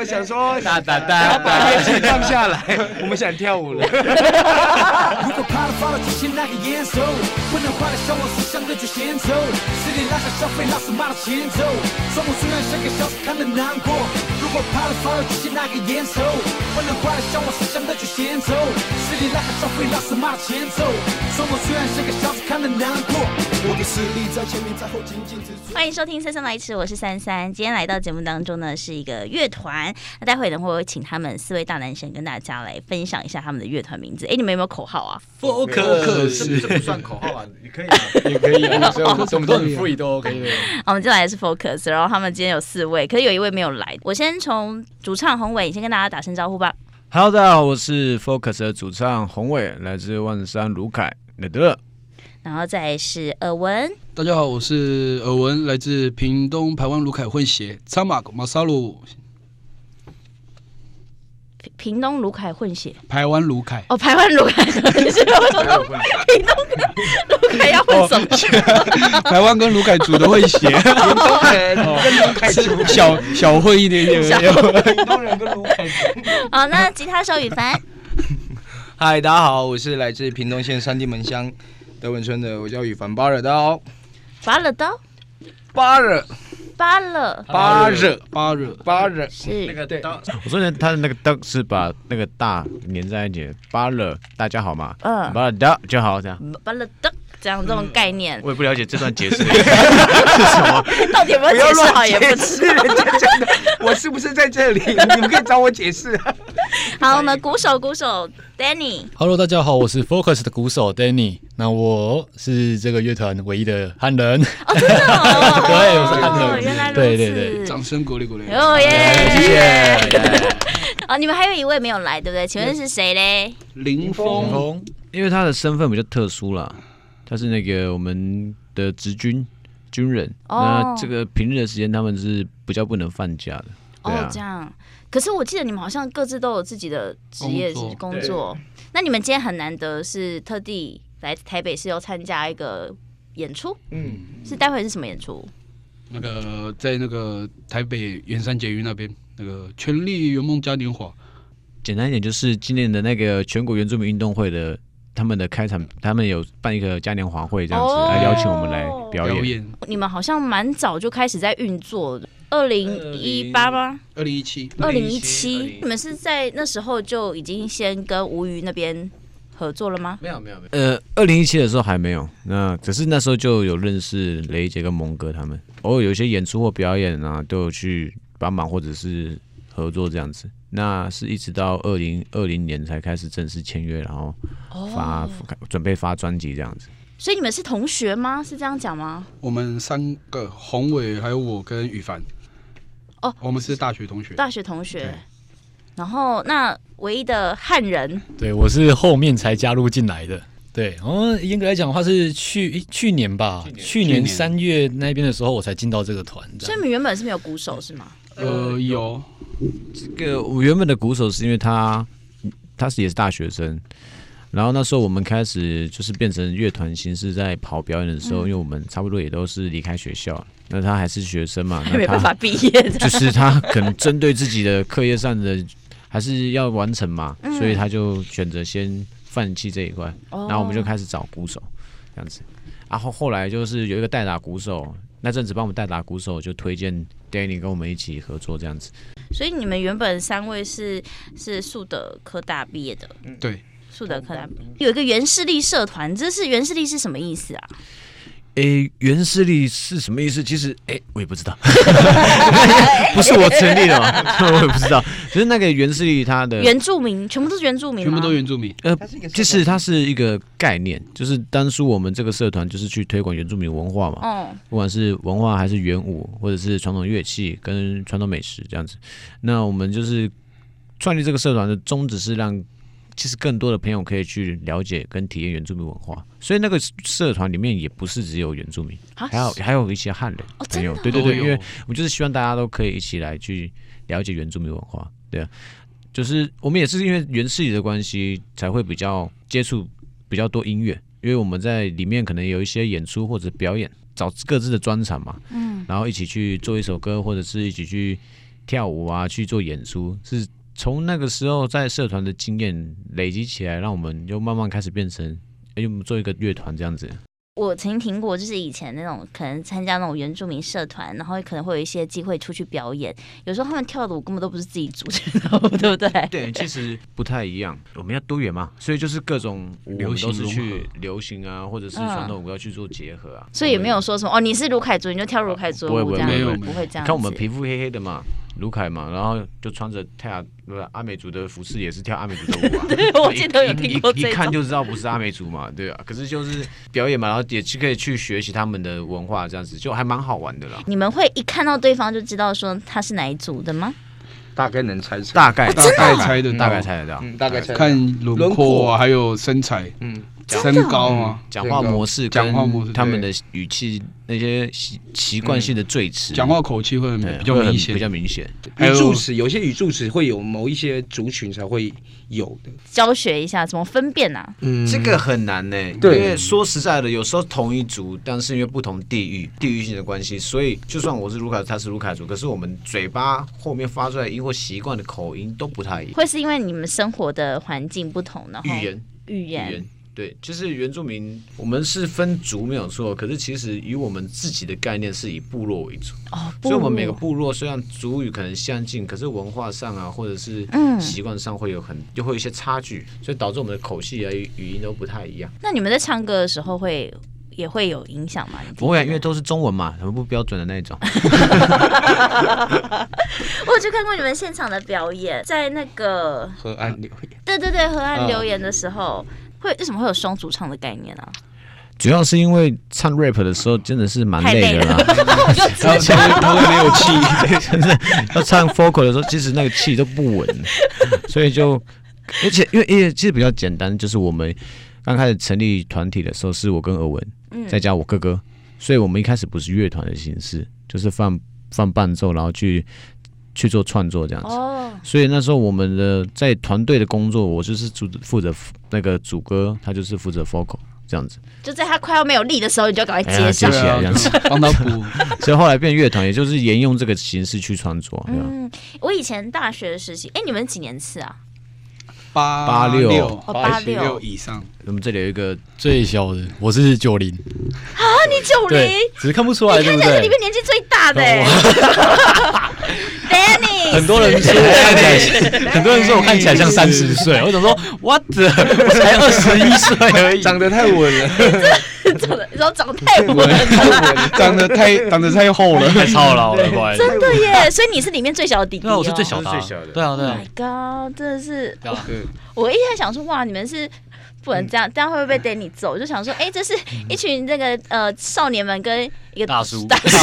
就想说，哒哒哒，把乐器放下来，我们想跳舞了。如果怕了，发了就先那个严肃，不能坏了，消磨思想的就先走。十点拉下消费，老师骂了前奏。生活虽然像个小丑看得难过，如果怕了，发了就先那个严肃，不能坏了，消磨思想的就先走。十点拉下消费，老师骂了前奏。生活虽然像个小丑看得难过，我的实力在前面，在后紧紧之。欢迎收听三三来迟，我是三三。今天来到节目当中呢，是一个乐团。那待会呢，会请他们四位大男神跟大家来分享一下他们的乐团名字。哎，你们有没有口号啊？Focus，这不算口号啊，也可以啊，也可以啊，所以我们都很 free 都 OK 的。好，我们进来的是 Focus，然后他们今天有四位，可是有一位没有来。我先从主唱宏伟，你先跟大家打声招呼吧。Hello，大家好，我是 Focus 的主唱宏伟，来自万山鲁凯，来的。然后再是耳文，大家好，我是耳文，来自屏东台湾卢凯混血，查马马萨鲁。屏东卢凯混血，台湾卢凯哦，台湾卢凯混血，屏东卢凯要混什么？台湾跟卢凯组的混血，屏东人跟卢凯组小小混一点点，小屏东人跟卢凯组。好，那吉他手羽凡，嗨，大家好，我是来自屏东县三地门乡。德文村的，我叫羽凡巴尔刀，巴尔刀，巴尔，巴尔，巴尔，巴尔，巴尔，是。那个对。我说呢，他的那个刀是把那个大连在一起，巴勒，大家好嘛？嗯，巴勒刀就好，这样。巴尔刀，这样这种概念。我也不了解这段解释。是什么，到底有没有解释好也不知的，我是不是在这里？你们可以找我解释。好，我们鼓手，鼓手。Danny。Hello，，大家好，我是 Focus 的鼓手 Danny。那我是这个乐团唯一的汉人。哦，真的哦，对，我是汉人。原来如此。对对对，掌声鼓励鼓励。哦耶，谢谢。啊，你们还有一位没有来，对不对？请问是谁嘞？林峰，因为他的身份比较特殊啦，他是那个我们的直军军人。那这个平日的时间他们是比较不能放假的。哦，这样。可是我记得你们好像各自都有自己的职业工作，工作，那你们今天很难得是特地来台北市要参加一个演出，嗯，是待会是什么演出？那个在那个台北圆山捷运那边，那个全力圆梦嘉年华，简单一点就是今年的那个全国原住民运动会的他们的开场，他们有办一个嘉年华会这样子，来邀请我们来表演。表演。你们好像蛮早就开始在运作的。二零一八吗？二零一七，二零一七，你们是在那时候就已经先跟吴瑜那边合作了吗？没有，没有，没有。呃，二零一七的时候还没有，那只是那时候就有认识雷杰跟蒙哥他们，偶尔有一些演出或表演啊，都有去帮忙或者是合作这样子。那是一直到二零二零年才开始正式签约，然后发、哦、准备发专辑这样子。所以你们是同学吗？是这样讲吗？我们三个，宏伟，还有我跟羽凡。哦，我们是大学同学，大学同学。然后那唯一的汉人，对，我是后面才加入进来的。对，哦，严格来讲的话是去去年吧，去年三月那边的时候我才进到这个团。所以你们原本是没有鼓手是吗？呃，有。这个我原本的鼓手是因为他，他是也是大学生。然后那时候我们开始就是变成乐团形式，在跑表演的时候，嗯、因为我们差不多也都是离开学校，那他还是学生嘛，那 他没办法毕业，就是他可能针对自己的课业上的还是要完成嘛，嗯、所以他就选择先放弃这一块。然后我们就开始找鼓手这样子，然后后来就是有一个代打鼓手，那阵子帮我们代打鼓手就推荐 Danny 跟我们一起合作这样子。所以你们原本三位是是树德科大毕业的，嗯，对。树德科大有一个原势力社团，这是原势力是什么意思啊？诶、欸，原势力是什么意思？其实，诶、欸，我也不知道，不是我成立的嘛，我也不知道。其实那个原势力，它的原住民全部都是原住民，全部都原住民。呃，就是它是一个概念，就是当初我们这个社团就是去推广原住民文化嘛，嗯，不管是文化还是原舞，或者是传统乐器跟传统美食这样子。那我们就是创立这个社团的宗旨是让。其实更多的朋友可以去了解跟体验原住民文化，所以那个社团里面也不是只有原住民，还有还有一些汉人朋友，对对对，因为我就是希望大家都可以一起来去了解原住民文化，对啊，就是我们也是因为原势力的关系才会比较接触比较多音乐，因为我们在里面可能有一些演出或者表演，找各自的专场嘛，嗯，然后一起去做一首歌，或者是一起去跳舞啊，去做演出，是从那个时候在社团的经验累积起来，让我们就慢慢开始变成，哎，我们做一个乐团这样子。我曾经听过，就是以前那种可能参加那种原住民社团，然后可能会有一些机会出去表演。有时候他们跳的舞根本都不是自己组的，对不对？对，其实不太一样。我们要多元嘛，所以就是各种舞都是去流行啊，或者是传统舞要去做结合啊。所以也没有说什么哦，你是鲁凯族，你就跳鲁凯族舞这样，没有不会这样。看我们皮肤黑黑的嘛。卢凯嘛，然后就穿着泰雅阿美族的服饰，也是跳阿美族的舞啊。对，我记得有听过一,一,一看就知道不是阿美族嘛，对啊。可是就是表演嘛，然后也是可以去学习他们的文化，这样子就还蛮好玩的啦。你们会一看到对方就知道说他是哪一族的吗？大概能猜出，大概大概猜得到，大概猜得到，嗯，大概猜看轮廓啊，还有身材，嗯。身高啊，讲话模式，讲话模式，他们的语气，那些习习惯性的赘词，讲话口气会比较明显，比较明显。语助词有些语助词会有某一些族群才会有的。教学一下怎么分辨啊？嗯，这个很难呢。对，因为说实在的，有时候同一族，但是因为不同地域、地域性的关系，所以就算我是卢卡，他是卢卡族，可是我们嘴巴后面发出来音或习惯的口音都不太一样。会是因为你们生活的环境不同，然后语言语言。对，就是原住民，我们是分族没有错，可是其实以我们自己的概念是以部落为主，哦，所以我们每个部落虽然族语可能相近，可是文化上啊，或者是习惯上会有很就会有一些差距，所以导致我们的口气啊、语音都不太一样。那你们在唱歌的时候会也会有影响吗？不会啊，因为都是中文嘛，很不标准的那种。我有去看过你们现场的表演，在那个河岸留言，对对对，河岸留言的时候。会为什么会有双主唱的概念呢、啊？主要是因为唱 rap 的时候真的是蛮累的啦，然后唱都没有气，真的要唱 focal 的时候，其实那个气都不稳，所以就而且因为因为其实比较简单，就是我们刚开始成立团体的时候，是我跟尔文，再加我哥哥，所以我们一开始不是乐团的形式，就是放放伴奏，然后去。去做创作这样子，oh. 所以那时候我们的在团队的工作，我就是主负责那个主歌，他就是负责 focal 这样子。就在他快要没有力的时候，你就赶快接上，接起来这样子，帮他补。所以后来变乐团，也就是沿用这个形式去创作。嗯，我以前大学的时期，哎，你们几年次啊？八八六八六以上。我们这里有一个最小的，我是九零。啊，你九零？只是看不出来，你看起来是里面年纪最大的。Danny，很多人说我看起来，很多人说我看起来像三十岁。我想说，What？我才二十一岁而已，长得太稳了。长得，然后长得太稳了，长得太长得太厚了，太操劳了，乖。真的耶！所以你是里面最小的弟弟。对，我是最小的，最小的。对啊，对啊。My God，真的是。我一直在想说，哇，你们是。不能这样，这样会不会被 Danny 揍？就想说，哎，这是一群这个呃少年们跟一个大叔，大叔。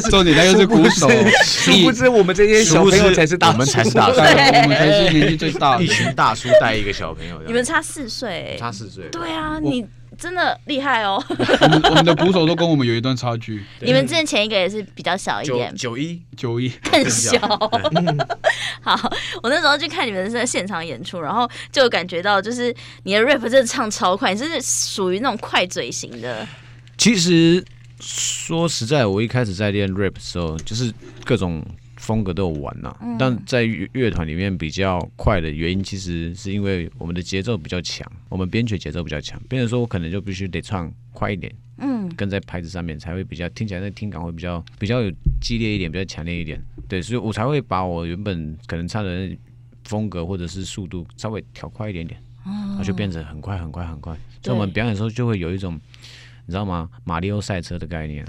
重点那又是鼓手，殊不知我们这些小朋友才是大，我们才是大叔，我们才是年纪最大的。一群大叔带一个小朋友，你们差四岁，差四岁。对啊，你。真的厉害哦！我们我们的鼓手都跟我们有一段差距。你们之前前一个也是比较小一点，九一九一更小。好，我那时候去看你们在现场演出，然后就感觉到，就是你的 rap 真的唱超快，你是属于那种快嘴型的。其实说实在，我一开始在练 rap 的时候，就是各种。风格都有玩呐、啊，嗯、但在乐乐团里面比较快的原因，其实是因为我们的节奏比较强，我们编曲节奏比较强。变成说我可能就必须得唱快一点，嗯，跟在拍子上面才会比较听起来那听感会比较比较有激烈一点，比较强烈一点。对，所以我才会把我原本可能唱的风格或者是速度稍微调快一点点，然后就变成很快很快很快。所以我们表演的时候就会有一种，你知道吗？马里奥赛车的概念。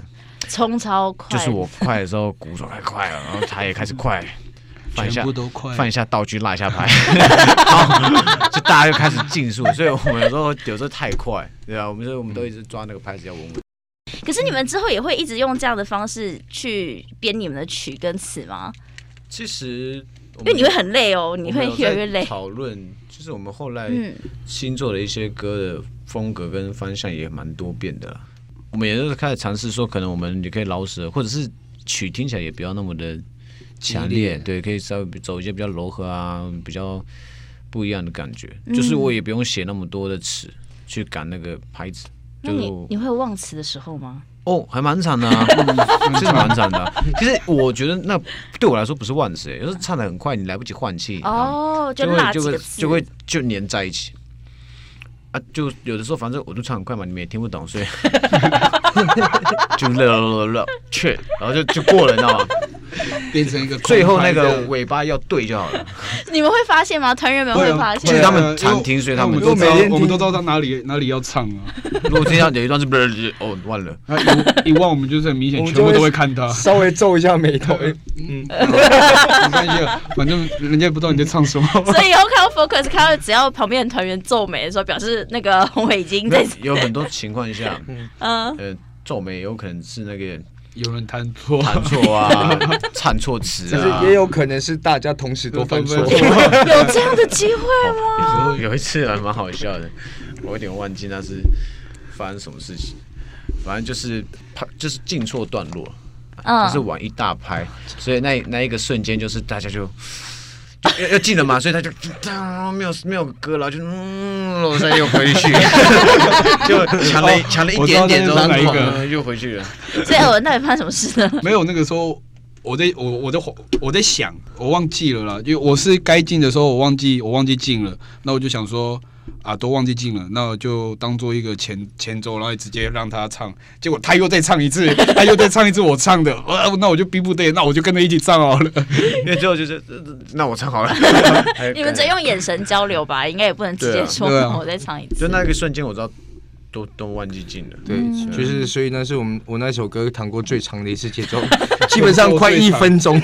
冲超快，就是我快的时候，鼓手太快了，然后他也开始快，放一下，全部都快，放一下道具，拉一下拍，就大家就开始竞速，所以我们有时候有时候太快，对啊，我们就我们都一直抓那个拍子要稳稳。可是你们之后也会一直用这样的方式去编你们的曲跟词吗？其实，因为你会很累哦，你会越来越累。讨论就是我们后来新做的一些歌的风格跟方向也蛮多变的。我们也是开始尝试说，可能我们也可以饶舌，或者是曲听起来也不要那么的强烈，对，可以稍微走一些比较柔和啊，比较不一样的感觉。嗯、就是我也不用写那么多的词去赶那个拍子。就那你你会有忘词的时候吗？哦，还蛮惨的啊，其实蛮惨的、啊。其实我觉得那对我来说不是忘词，有时候唱的很快，你来不及换气，哦，就会就会就会就粘在一起。啊，就有的时候反正我就唱很快嘛，你们也听不懂，所以 就了了了，去，然后就就过了，你知道吗？变成一个最后那个尾巴要对就好了。你们会发现吗？团员们会发现？其实他们常听，所以他们都每天我们都知道他哪里哪里要唱啊。如果听到有一段是不是哦，忘了，一一忘我们就是很明显，全部都会看他，稍微皱一下眉头。嗯，没关系，反正人家也不知道你在唱什么。所以以后看到 Focus，看到只要旁边的团员皱眉的时候，表示那个宏伟已经在。有很多情况下，嗯呃，皱眉有可能是那个。有人弹错，弹错啊，唱错词啊，也有可能是大家同时都犯错，有这样的机会吗？有一次还蛮好笑的，我有点忘记那是发生什么事情，反正就是拍就是进错段落，嗯，就是玩一大拍，所以那那一个瞬间就是大家就。要要进了嘛，所以他就当没有没有歌了，就嗯，我再又回去，就抢了抢了一点点之后，哪一个又回去了。所以我那里发生什么事呢？没有，那个时候我在我我在我在想，我忘记了啦，因为我是该进的时候我忘记我忘记进了，那我就想说。啊，都忘记进了，那我就当做一个前前奏，然后直接让他唱。结果他又再唱一次，他又再唱一次我唱的，啊，那我就逼不得，那我就跟着一起唱好了。因为最后就是，那我唱好了。你们只用眼神交流吧，应该也不能直接说，我再唱一次。就那个瞬间，我知道都都忘记进了。对，就是所以那是我们我那首歌弹过最长的一次节奏，基本上快一分钟，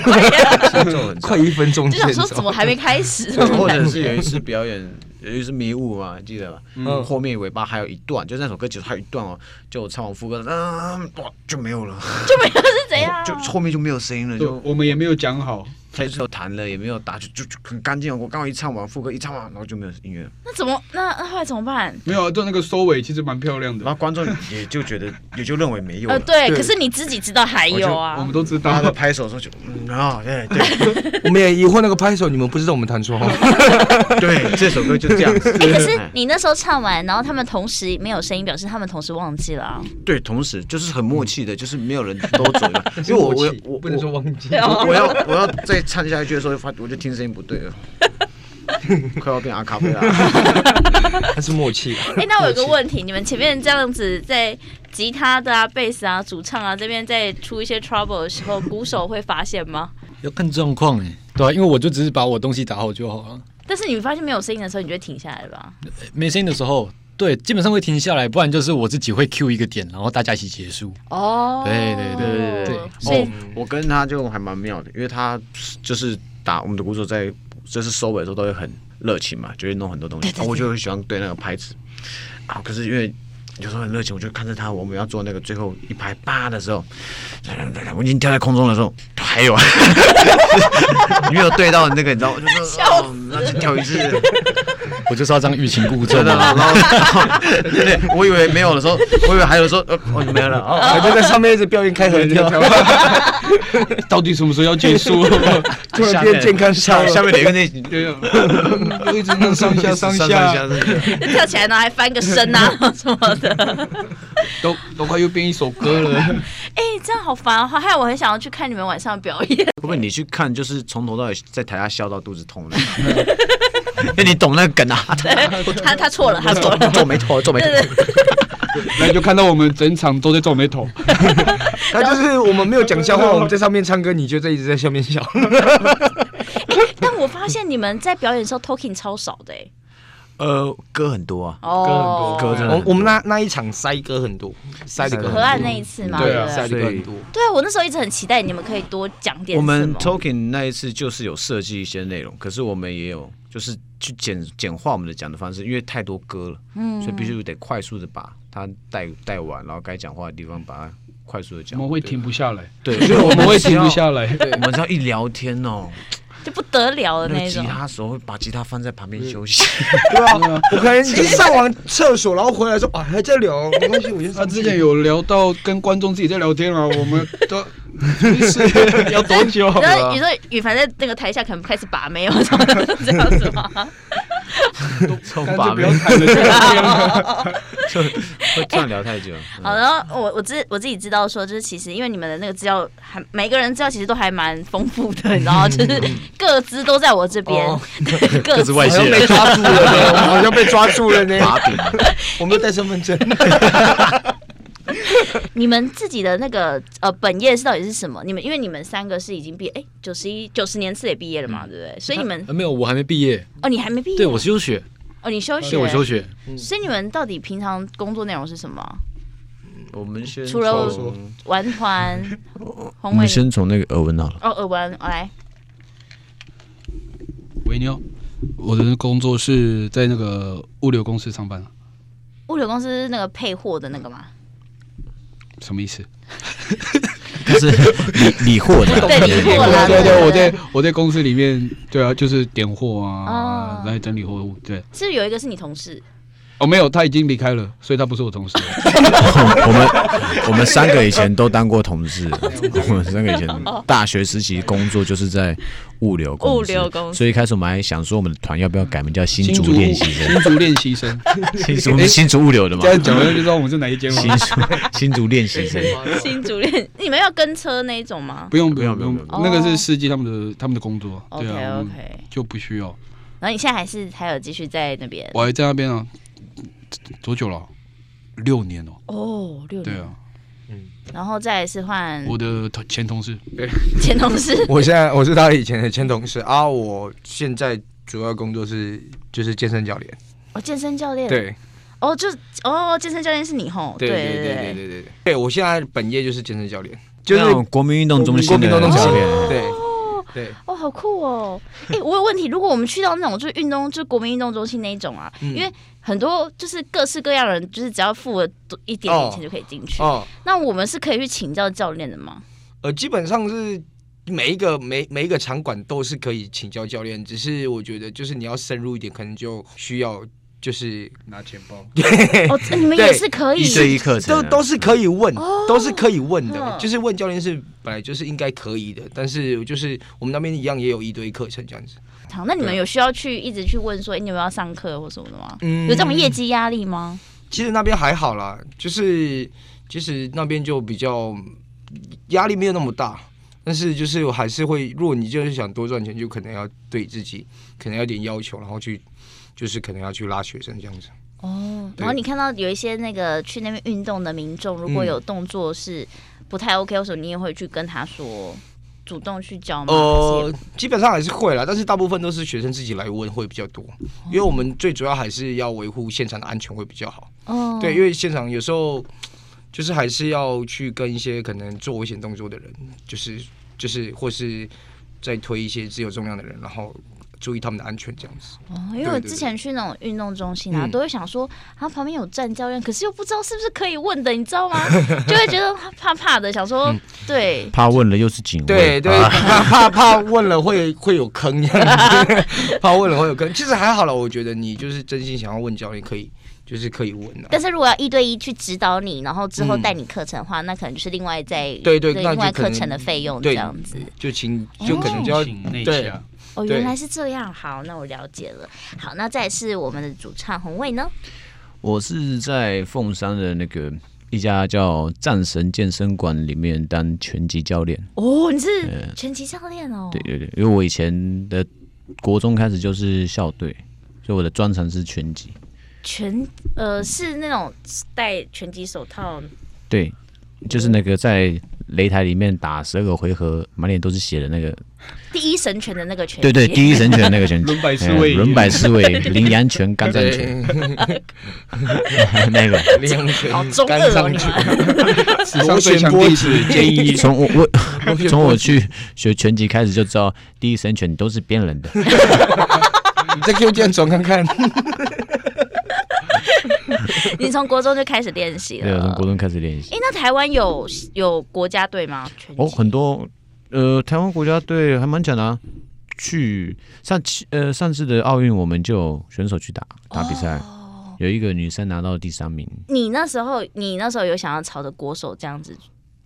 快一分钟。就想说怎么还没开始？或者是有一次表演。也就是迷雾嘛，记得吧？嗯，后面尾巴还有一段，就那首歌其实还有一段哦，就唱完副歌，嗯，哇，就没有了，就没有是怎样？就后面就没有声音了，就我们也没有讲好，他就弹了，也没有打，就就就很干净。我刚好一唱完副歌，一唱完，然后就没有音乐。那怎么？那那后来怎么办？没有啊，就那个收尾其实蛮漂亮的。然后观众也就觉得，也就认为没有。呃，对，可是你自己知道还有啊。我们都知道。他在拍手的时候就，嗯啊，对对。我们也疑惑那个拍手，你们不知道我们弹错。对，这首歌就这样可是。你那时候唱完，然后他们同时没有声音，表示他们同时忘记了啊。对，同时就是很默契的，就是没有人都走了。因为我我我不能说忘记，我要我要再唱下一句的时候，发我就听声音不对了，快要变阿卡贝拉。那是默契。哎，那我有个问题，你们前面这样子在吉他的啊、贝斯啊、主唱啊这边在出一些 trouble 的时候，鼓手会发现吗？要看状况哎，对啊，因为我就只是把我东西打好就好了。但是你发现没有声音的时候，你就会停下来了吧？没声音的时候，对，基本上会停下来，不然就是我自己会 cue 一个点，然后大家一起结束。哦，对对对对对。所以，我跟他就还蛮妙的，因为他就是打我们的鼓手在就是收尾的时候都会很热情嘛，就会弄很多东西，然后我就很喜欢对那个拍子啊。可是因为有时候很热情，我就看着他，我们要做那个最后一排八的时候，我已经跳在空中的时候，还有 没有对到那个，你知道，我就说哦，那就跳一次，我就是要这样欲擒故纵的。然后，对对，我以为没有的时候，我以为还有说，哦，没有了，还在在上面一直表演开合跳，到底什么时候要结束？突然变健康下，下面哪个那对，又一直那上下上下，跳起来呢还翻个身啊什么的。都都快又变一首歌了，哎、欸，这样好烦啊！害我很想要去看你们晚上表演。不过你去看，就是从头到尾在台下笑到肚子痛了，因为你懂那个梗啊。他他错了，他错了，皱眉头，皱眉头。那你就看到我们整场都在皱眉头。那就是我们没有讲笑话，我们在上面唱歌，你就在一直在下面笑。欸、但我发现你们在表演的时候 talking 超少的哎、欸。呃，歌很多啊，歌很多，歌真的。我我们那那一场塞歌很多，塞的歌。河岸那一次嘛，对啊，塞的歌很多。对啊，我那时候一直很期待你们可以多讲点。我们 Talking 那一次就是有设计一些内容，可是我们也有就是去简简化我们的讲的方式，因为太多歌了，嗯，所以必须得快速的把它带带完，然后该讲话的地方把它快速的讲。我们会停不下来，对，所以我们会停不下来，我们只要一聊天哦。就不得了的那种。吉他手会把吉他放在旁边休息。对啊，我可能一上完厕所，然后回来说啊，还在聊，没关系，我先。他之前有聊到跟观众自己在聊天啊，我们都 要多久？然后你说羽凡在那个台下可能开始把妹，这样子吗？从把妹谈了，就会这样聊太久。好，然后我我自我自己知道说，就是其实因为你们的那个资料，还每个人资料其实都还蛮丰富的，你知道，就是各资都在我这边，各自外泄被抓住了，好像被抓住了呢。我没有带身份证。你们自己的那个呃本业是到底是什么？你们因为你们三个是已经毕业，哎，九十一九十年次也毕业了嘛，对不对？所以你们没有，我还没毕业。哦，你还没毕业？对，我休学。哦，你休学？对，我休学。所以你们到底平常工作内容是什么？我们先除了玩团，我们先从那个耳闻好了。哦，耳闻，我来。维妞，我的工作是在那个物流公司上班。物流公司那个配货的那个吗？什么意思？就是理 理货的，对理货的。对对，我在我在公司里面，对啊，就是点货啊，来整理货物。对，是不是有一个是你同事？哦，没有，他已经离开了，所以他不是我同事。我们我们三个以前都当过同事，我们三个以前大学时期工作就是在物流公司，物流公司。所以一开始我们还想说，我们的团要不要改名叫新竹练习生？新竹练习生，新竹 新竹物流的嘛。这样讲了就知道我们是哪一间了。新竹新竹练习生，新竹练，你们要跟车那一种吗？不用不用不用，那个是司机他们的他们的工作。OK OK，就不需要。然后你现在还是还有继续在那边？我还在那边啊。多久了？六年哦。哦，六年。对啊，嗯，然后再是换我的前同事，前同事。我现在我是他以前的前同事啊，我现在主要工作是就是健身教练。哦，健身教练。对。哦，就哦，健身教练是你吼？对对对对对对对。对，我现在本业就是健身教练，就是国民运动中心的运动教练。对。对哦，好酷哦！哎、欸，我有问题，如果我们去到那种就是运动，就是国民运动中心那一种啊，嗯、因为很多就是各式各样的人，就是只要付了一点点钱就可以进去。哦，那我们是可以去请教教练的吗？呃，基本上是每一个每每一个场馆都是可以请教教练，只是我觉得就是你要深入一点，可能就需要。就是拿钱包，哦，你们也是可以一对一课程，都都是可以问，都是可以问的。就是问教练是本来就是应该可以的，但是就是我们那边一样也有一堆课程这样子。好，那你们有需要去一直去问说，哎，你们要上课或什么的吗？嗯，有这种业绩压力吗？其实那边还好啦，就是其实那边就比较压力没有那么大，但是就是我还是会，如果你就是想多赚钱，就可能要对自己可能要点要求，然后去。就是可能要去拉学生这样子哦，然后你看到有一些那个去那边运动的民众，如果有动作是不太 OK 的时候，你也会去跟他说，主动去教吗？呃，基本上还是会啦，但是大部分都是学生自己来问会比较多，因为我们最主要还是要维护现场的安全会比较好。哦，对，因为现场有时候就是还是要去跟一些可能做危险动作的人，就是就是或是在推一些自由重量的人，然后。注意他们的安全，这样子。哦，因为我之前去那种运动中心啊，都会想说，他旁边有站教练，可是又不知道是不是可以问的，你知道吗？就会觉得怕怕的，想说，对，怕问了又是警卫，对对，怕怕怕问了会会有坑，怕问了会有坑。其实还好了，我觉得你就是真心想要问教练，可以就是可以问的。但是如果要一对一去指导你，然后之后带你课程的话，那可能就是另外再对对另外课程的费用这样子，就请就可能就要对。哦，原来是这样。好，那我了解了。好，那再是我们的主唱宏伟呢？我是在凤山的那个一家叫战神健身馆里面当拳击教练。哦，你是拳击教练哦？对对对，因为我以前的国中开始就是校队，所以我的专长是拳击。拳呃，是那种戴拳击手套？对，就是那个在。擂台里面打十二个回合，满脸都是血的那个第一神拳的那个拳，对对，第一神拳的那个拳，轮摆刺猬，轮摆刺猬，羚羊拳、干战拳，那个羚羊拳，好中二哦！史上最强弟子建议，从我我 从我去学拳击开始就知道，第一神拳都是骗人的。你再给我这样转看看。你从国中就开始练习了？对，从国中开始练习。哎、欸，那台湾有有国家队吗？哦，很多。呃，台湾国家队还蛮强的啊。去上次呃上次的奥运，我们就有选手去打打比赛，哦、有一个女生拿到第三名。你那时候，你那时候有想要朝着国手这样子？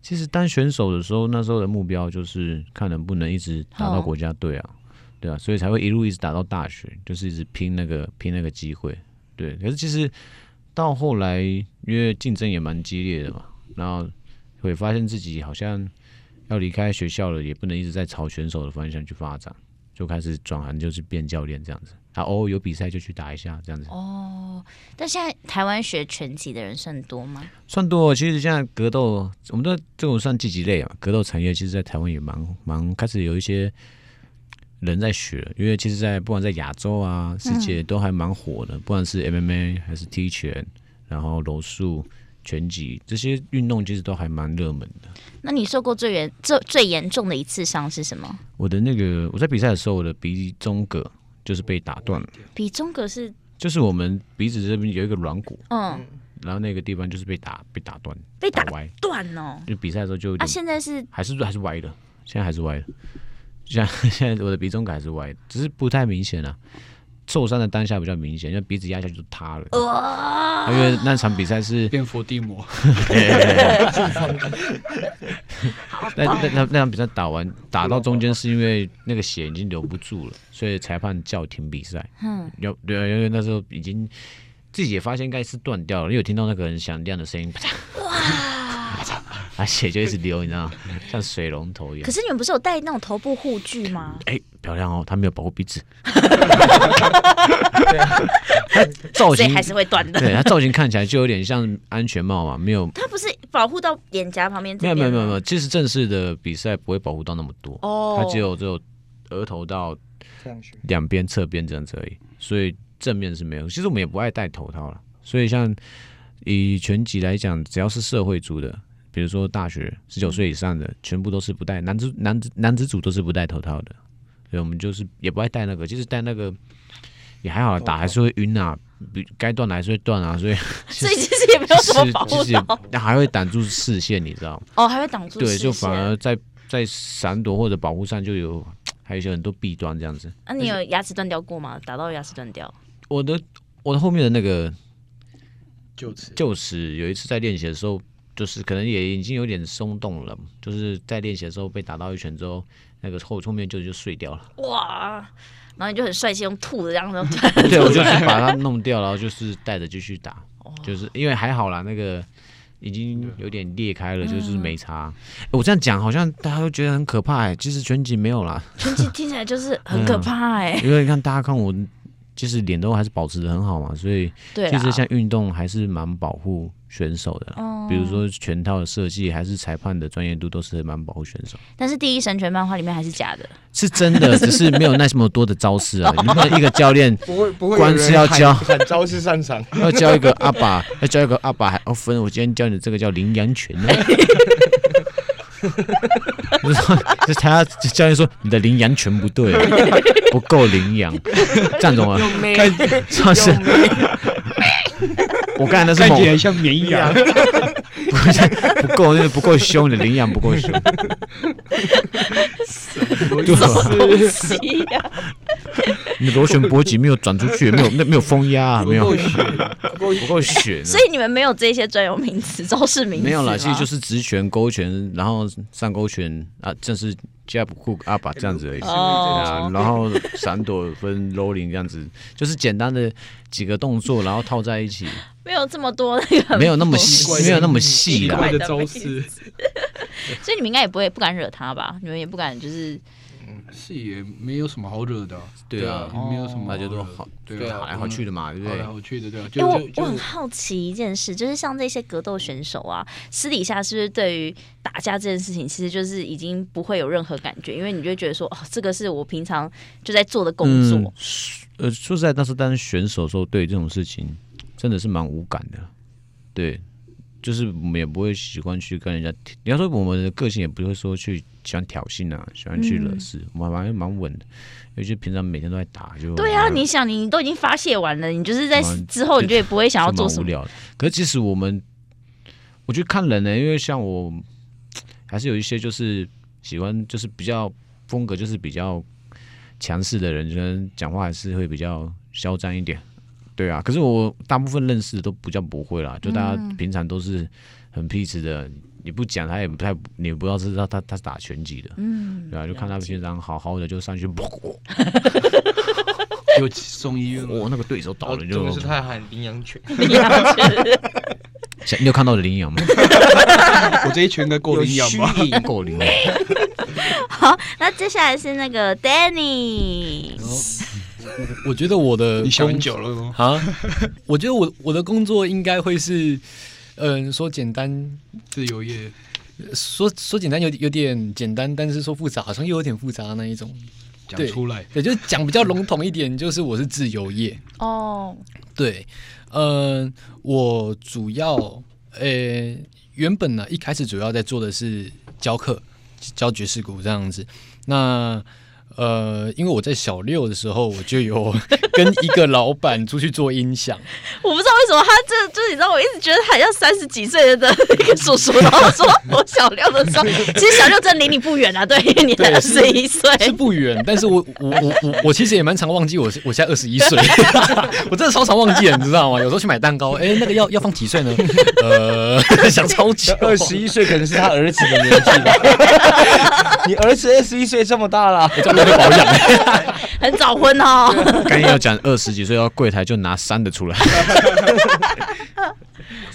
其实当选手的时候，那时候的目标就是看能不能一直打到国家队啊。哦对啊，所以才会一路一直打到大学，就是一直拼那个拼那个机会，对。可是其实到后来，因为竞争也蛮激烈的嘛，然后会发现自己好像要离开学校了，也不能一直在朝选手的方向去发展，就开始转行，就是变教练这样子。他偶尔有比赛就去打一下这样子。哦，但现在台湾学拳击的人算多吗？算多，其实现在格斗，我们的这种算积极类啊，格斗产业其实，在台湾也蛮蛮开始有一些人在学，因为其实，在不管在亚洲啊，世界都还蛮火的，嗯、不管是 MMA 还是踢拳，然后柔术、拳击这些运动，其实都还蛮热门的。那你受过最严、最最严重的一次伤是什么？我的那个，我在比赛的时候，我的鼻中隔。就是被打断了。鼻中隔是，就是我们鼻子这边有一个软骨，嗯，然后那个地方就是被打被打断，被打歪断哦。就比赛的时候就啊，现在是还是还是歪的，现在还是歪的，像 现在我的鼻中隔还是歪的，只是不太明显啊。受伤的当下比较明显，因为鼻子压下去就塌了。哇！因为那场比赛是变伏地魔。那那那那场比赛打完，打到中间是因为那个血已经流不住了，所以裁判叫停比赛。嗯。有对啊，因为那时候已经自己也发现应该是断掉了，因为有听到那个很响亮的声音。哇！啊，血就一直流，你知道吗？像水龙头一样。可是你们不是有戴那种头部护具吗？哎、欸，漂亮哦，他没有保护鼻子。对他 造型还是会断的。对，他造型看起来就有点像安全帽嘛，没有。他不是保护到脸颊旁边？没有没有没有没有，其实正式的比赛不会保护到那么多。哦。他只有只有额头到两边侧边这样子而已，所以正面是没有。其实我们也不爱戴头套了，所以像以拳击来讲，只要是社会组的。比如说大学十九岁以上的，全部都是不戴男子男子男子组都是不戴头套的，所以我们就是也不爱戴那个，就是戴那个也还好，打还是会晕啊，该断的还是会断啊，所以 所以其实也没有什么保护，那还会挡住视线，你知道吗？哦，还会挡住视线，对，就反而在在闪躲或者保护上就有还有一些很多弊端这样子。那、啊、你有牙齿断掉过吗？打到牙齿断掉？我的我的后面的那个臼齿臼齿有一次在练习的时候。就是可能也已经有点松动了，就是在练习的时候被打到一拳之后，那个后后面就就碎掉了。哇！然后你就很帅气用吐的这样子。对，我就是把它弄掉，然后就是带着继续打，就是因为还好啦，那个已经有点裂开了，就是没差。我这样讲好像大家都觉得很可怕哎，其实拳击没有啦。拳击听起来就是 很可怕哎，因为你看大家看我。就是脸都还是保持得很好嘛，所以其实像运动还是蛮保护选手的。哦、比如说全套的设计，还是裁判的专业度，都是蛮保护选手。但是《第一神拳》漫画里面还是假的，是真的，只是没有那么多的招式啊。你们一个教练不会不会光是要教招式擅长，要教一个阿爸，要教一个阿爸还要分。我今天教你的这个叫羚羊拳。就是他教练说你的羚羊拳不对，不够羚羊，这样懂吗？看，算是 我刚才那是看起来像绵羊，不够，那不够凶，你的羚羊不够凶。就是 你螺旋波击没有转出去，没有 那没有风压，没有不够血，所以你们没有这些专有名词、招式名词。没有啦，其实就是直拳、勾拳，然后上勾拳啊，正是 jab hook up 这样子而已。啊，然后闪躲分 rolling 这样子，就是简单的几个动作，然后套在一起。没有这么多那个，没有那么细，没有那么细的招式。所以你们应该也不会不敢惹他吧？你们也不敢就是。是也没有什么好惹的，对啊，没有什么，大家都好，对啊，好来好去的嘛，对不对？好来好去的，对啊。因为我我很好奇一件事，就是像这些格斗选手啊，私底下是不是对于打架这件事情，其实就是已经不会有任何感觉，因为你就会觉得说，哦，这个是我平常就在做的工作。呃，说实在，当时当选手的时候，对这种事情真的是蛮无感的，对。就是我们也不会喜欢去跟人家，你要说我们的个性也不会说去喜欢挑衅啊，喜欢去惹事，嗯、我们还蛮稳的。尤其平常每天都在打，就对啊，你想你都已经发泄完了，你就是在之后你就也不会想要做什么。无聊。可是其实我们，我觉得看人呢、欸，因为像我，还是有一些就是喜欢就是比较风格就是比较强势的人，可能讲话还是会比较嚣张一点。对啊，可是我大部分认识的都不叫不会啦，就大家平常都是很 peace 的，你不讲他也不太，你不知道知道他他是打拳击的，嗯，对啊，就看他们平常好好的就上去，就送医院，哦，那个对手倒了就，就是他喊羚羊拳，羚羊拳，你有看到的羚羊吗？我这一拳应该够羚羊吧？够羚羊。好，那接下来是那个 Danny。我 我觉得我的你想很久了吗？啊，我觉得我我的工作应该会是，嗯、呃，说简单自由业，说说简单有有点简单，但是说复杂好像又有点复杂那一种。讲出来，对，对就讲比较笼统一点，就是我是自由业。哦，对，嗯、呃，我主要，呃，原本呢一开始主要在做的是教课，教爵士鼓这样子，那。呃，因为我在小六的时候，我就有 跟一个老板出去做音响。我不知道为什么他这就是你知道，我一直觉得好像三十几岁的一个叔叔，然后说我小六的时候，其实小六真的离你不远啊，对，因为你才二十一岁，是不远。但是我我我我我其实也蛮常忘记我我现在二十一岁，我真的超常忘记了，你知道吗？有时候去买蛋糕，哎，那个要要放几岁呢？呃，想超级，二十一岁可能是他儿子的年纪吧。你儿子二十一岁这么大了。保养，很早婚哦。刚要讲二十几岁到柜台就拿三的出来。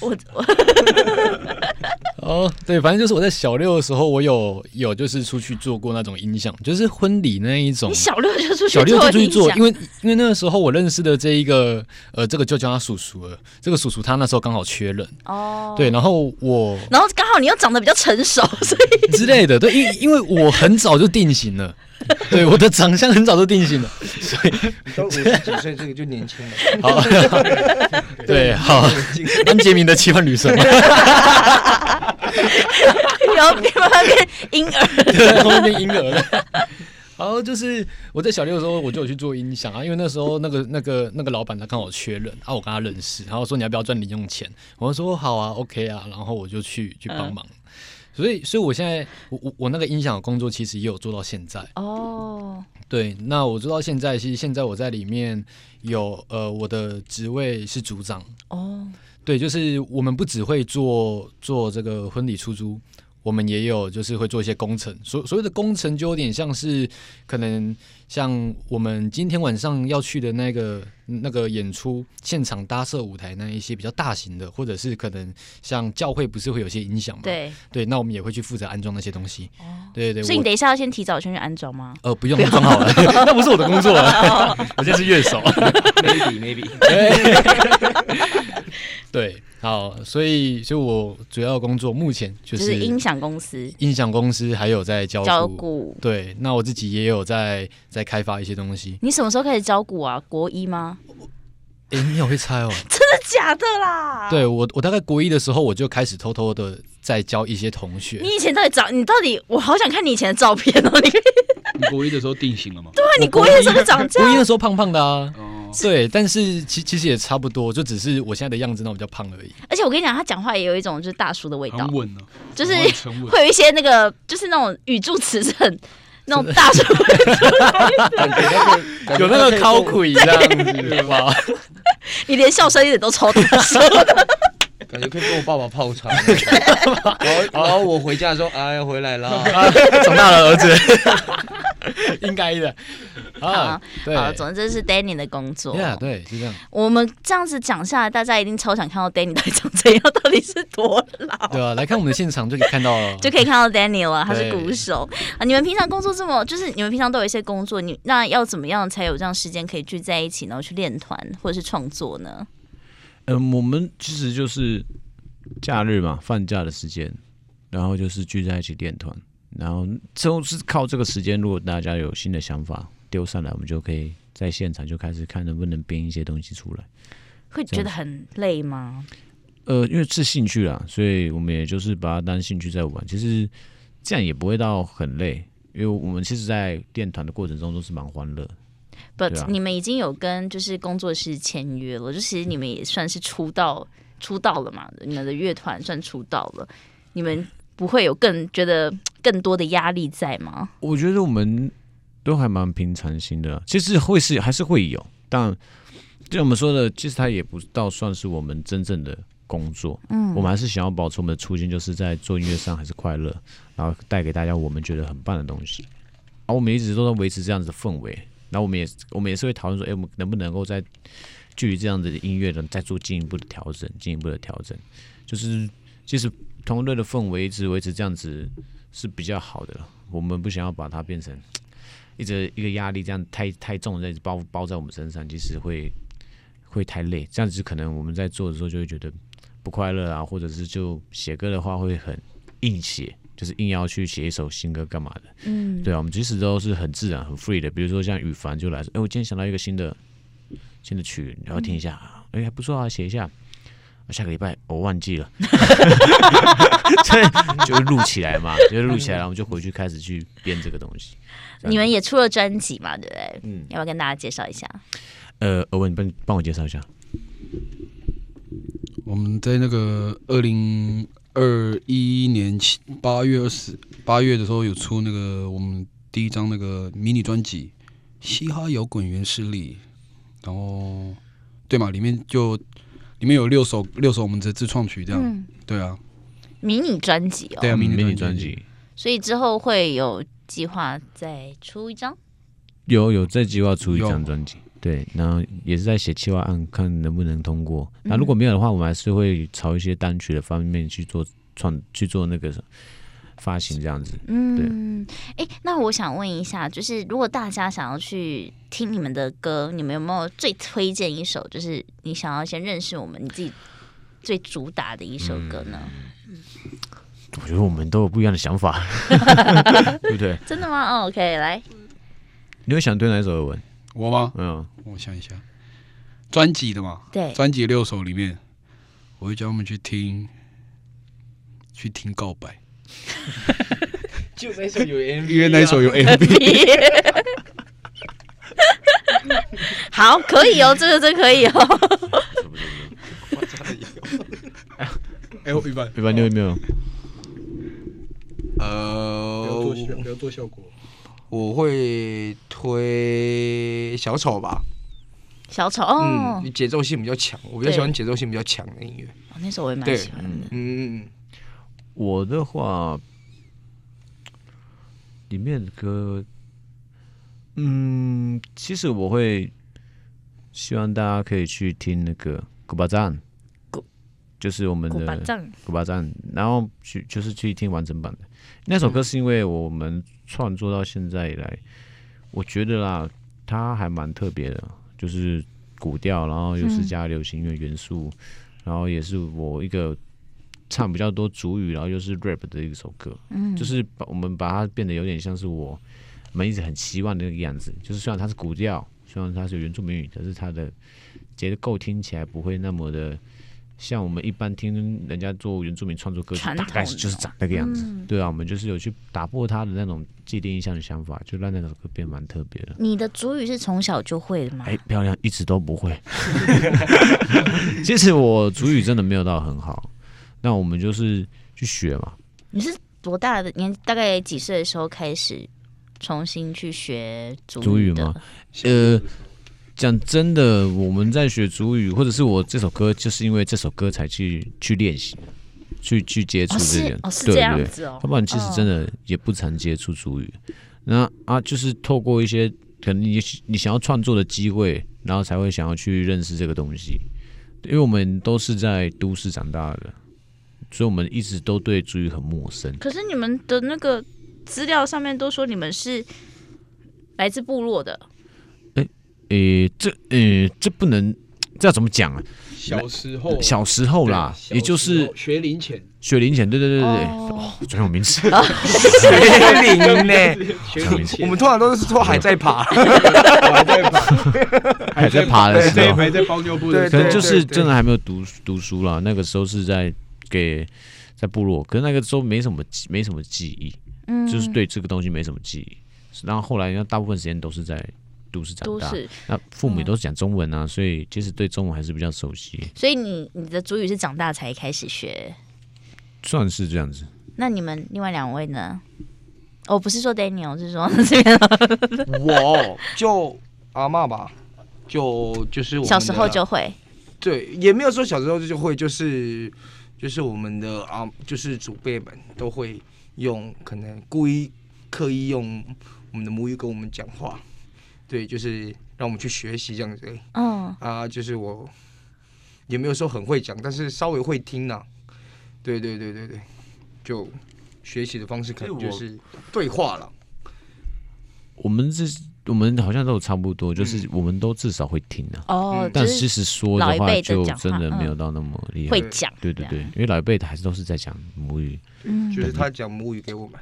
我我哦，对，反正就是我在小六的时候，我有有就是出去做过那种音响，就是婚礼那一种。你小六就出去小六就出去做，因为因为那个时候我认识的这一个呃，这个就叫他叔叔了。这个叔叔他那时候刚好缺人哦，对，然后我然后刚好你又长得比较成熟，所以之类的，对，因因为我很早就定型了。对，我的长相很早就定型了，所以都 五十几岁，这个就年轻了。好，对，好，安洁明的奇幻旅程。然后变慢慢变婴儿，对，后面变婴儿了。然后就是我在小六的时候，我就有去做音响啊，因为那时候那个那个那个老板他刚好缺人啊，我跟他认识，然后说你要不要赚零用钱？我说好啊，OK 啊，然后我就去去帮忙。嗯所以，所以我现在，我我我那个音响的工作其实也有做到现在哦。Oh. 对，那我做到现在，其实现在我在里面有呃，我的职位是组长哦。Oh. 对，就是我们不只会做做这个婚礼出租。我们也有，就是会做一些工程，所所谓的工程就有点像是，可能像我们今天晚上要去的那个那个演出现场搭设舞台那一些比较大型的，或者是可能像教会不是会有些音响吗？对对，那我们也会去负责安装那些东西。哦，对对对。所以你等一下要先提早先去安装吗？呃，不用，装好了，那不是我的工作了。我现在是乐手，maybe maybe。对。好，所以，所以我主要工作目前就是，就是音响公司，音响公司还有在教教鼓。对，那我自己也有在在开发一些东西。你什么时候开始教鼓啊？国一吗？哎、欸，你好会猜哦！真的假的啦？对我，我大概国一的时候，我就开始偷偷的在教一些同学。你以前到底长？你到底？我好想看你以前的照片哦！你你国一的时候定型了吗？对啊，你国一的时候长这样。国一的时候胖胖的啊。哦对，但是其其实也差不多，就只是我现在的样子那种比较胖而已。而且我跟你讲，他讲话也有一种就是大叔的味道，很稳啊，就是会有一些那个，就是那种语助词是很那种大叔的有那个口气这样子，对吧？你连笑声一点都超大声。感觉可以跟我爸爸泡茶，然后我回家的时候，哎，回来了，长大了儿子，应该的。好，好，总之这是 Danny 的工作。对，是这样。我们这样子讲下来，大家一定超想看到 Danny 到底长怎样，到底是多老？对啊，来看我们的现场就可以看到了，就可以看到 Danny 了，他是鼓手啊。你们平常工作这么，就是你们平常都有一些工作，你那要怎么样才有这样时间可以聚在一起，然后去练团或者是创作呢？嗯、呃，我们其实就是假日嘛，放假的时间，然后就是聚在一起练团，然后就是靠这个时间，如果大家有新的想法丢上来，我们就可以在现场就开始看能不能编一些东西出来。会觉得很累吗？呃，因为是兴趣啦，所以我们也就是把它当兴趣在玩。其实这样也不会到很累，因为我们其实，在练团的过程中都是蛮欢乐。But、啊、你们已经有跟就是工作室签约了，就其实你们也算是出道出道了嘛，你们的乐团算出道了，你们不会有更觉得更多的压力在吗？我觉得我们都还蛮平常心的，其实会是还是会有，但就我们说的，其实它也不到算是我们真正的工作。嗯，我们还是想要保持我们的初心，就是在做音乐上还是快乐，然后带给大家我们觉得很棒的东西。然后我们一直都在维持这样子的氛围。然后我们也我们也是会讨论说，哎，我们能不能够在距离这样子的音乐呢，再做进一步的调整，进一步的调整。就是其实同类的氛围一直维持这样子是比较好的。我们不想要把它变成一直一个压力，这样太太重的包包在我们身上，其实会会太累。这样子可能我们在做的时候就会觉得不快乐啊，或者是就写歌的话会很硬写。就是硬要去写一首新歌干嘛的？嗯，对啊，我们其实都是很自然、很 free 的。比如说像羽凡就来说，哎，我今天想到一个新的新的曲，你要听一下，哎、嗯，还不错啊，写一下。下个礼拜我忘记了，就录起来嘛，就录起来，然后我们就回去开始去编这个东西。你们也出了专辑嘛，对不对？嗯，要不要跟大家介绍一下？呃，欧文，你帮帮我介绍一下。我们在那个二零。二一年七八月二十八月的时候有出那个我们第一张那个迷你专辑《嘻哈摇滚原势力》，然后对嘛，里面就里面有六首六首我们的自创曲，这样、嗯、对啊。迷你专辑哦，对啊，迷你专辑。所以之后会有计划再出一张？有有在计划出一张专辑。对，然后也是在写计划案，看能不能通过。那如果没有的话，我们还是会朝一些单曲的方面去做创，去做那个发行这样子。嗯，哎，那我想问一下，就是如果大家想要去听你们的歌，你们有没有最推荐一首？就是你想要先认识我们，你自己最主打的一首歌呢？嗯，我觉得我们都有不一样的想法，对不对？真的吗？哦，OK，来，你会想对哪一首而闻？我吗？嗯，我想一下，专辑的嘛，对，专辑六首里面，我会叫他们去听，去听告白，就那首有 MV，因为那首有 MV，好，可以哦，这个真可以哦，我加的油，哎，我一般一般你有没有？呃，不要做效，不要做效果。我会推小丑吧，小丑哦，嗯，节奏性比较强，我比较喜欢节奏性比较强的音乐。哦，那首我也蛮喜欢的。嗯嗯嗯，我的话，里面的歌，嗯，其实我会希望大家可以去听那个古巴赞，古就是我们的古巴赞，古巴站，然后去就是去听完整版的。那首歌，是因为我们。创作到现在以来，我觉得啦，它还蛮特别的，就是古调，然后又是加流行音乐元素，嗯，然后也是我一个唱比较多主语，然后又是 rap 的一首歌，嗯，就是把我们把它变得有点像是我们一直很希望的那个样子，就是虽然它是古调，虽然它是原住民语，可是它的结构听起来不会那么的。像我们一般听人家做原住民创作歌曲，大概就是长那个样子。嗯、对啊，我们就是有去打破他的那种既定印象的想法，就让那首歌变蛮特别的。你的主语是从小就会的吗？哎，漂亮，一直都不会。其实我主语真的没有到很好，那我们就是去学嘛。你是多大的年？大概几岁的时候开始重新去学主语，语吗？呃。讲真的，我们在学主语，或者是我这首歌，就是因为这首歌才去去练习，去去接触这个，哦，是这样子哦。要不然其实真的也不常接触主语。那啊，就是透过一些可能你你想要创作的机会，然后才会想要去认识这个东西。因为我们都是在都市长大的，所以我们一直都对族语很陌生。可是你们的那个资料上面都说你们是来自部落的。诶，这诶，这不能，这要怎么讲啊？小时候，小时候啦，也就是学龄前，学龄前，对对对对对，哦，专有名词，学龄呢？学龄前，我们通常都是说还在爬，还在爬，还在爬的时候，还在包尿布的，可能就是真的还没有读读书啦。那个时候是在给在部落，可是那个时候没什么没什么记忆，嗯，就是对这个东西没什么记忆。然后后来，因为大部分时间都是在。都市长大，那父母也都是讲中文啊，嗯，所以其实对中文还是比较熟悉。所以你你的主语是长大才开始学，算是这样子。那你们另外两位呢？我不是说 Daniel，是说这边。我就阿嬷吧。就就是我小时候就会，对，也没有说小时候就会，就是就是我们的啊，就是祖辈们都会用，可能故意刻意用我们的母语跟我们讲话，对，就是让我们去学习这样子。嗯啊，就是我也没有说很会讲，但是稍微会听呐、啊。对对对对对，就学习的方式可能就是对话了。我们这我们好像都差不多，就是我们都至少会听的哦。但其实说的话，就真的没有到那么厉害。会讲，对对对，因为老一辈的还是都是在讲母语，嗯，就是他讲母语给我们。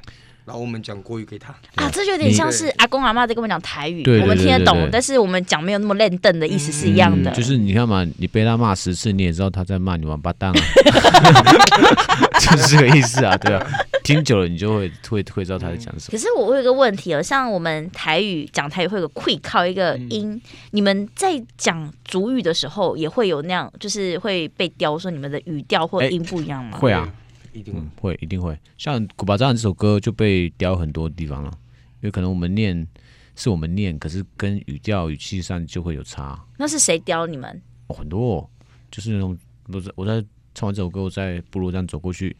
然后我们讲国语给他啊，这就有点像是阿公阿妈在跟我们讲台语，我们听得懂，但是我们讲没有那么练邓的意思是一样的。就是你看嘛，你被他骂十次，你也知道他在骂你王八蛋啊，就是这个意思啊，对啊，听久了你就会会会知道他在讲什么。可是我有一个问题哦，像我们台语讲台语会有个会靠一个音，你们在讲族语的时候也会有那样，就是会被雕说你们的语调或音不一样吗？会啊。一定会，一定会。像《古巴扎这首歌就被雕很多地方了，因为可能我们念是我们念，可是跟语调语气上就会有差。那是谁雕你们？哦，很多、哦，就是那种不是我在唱完这首歌，我在部落这样走过去，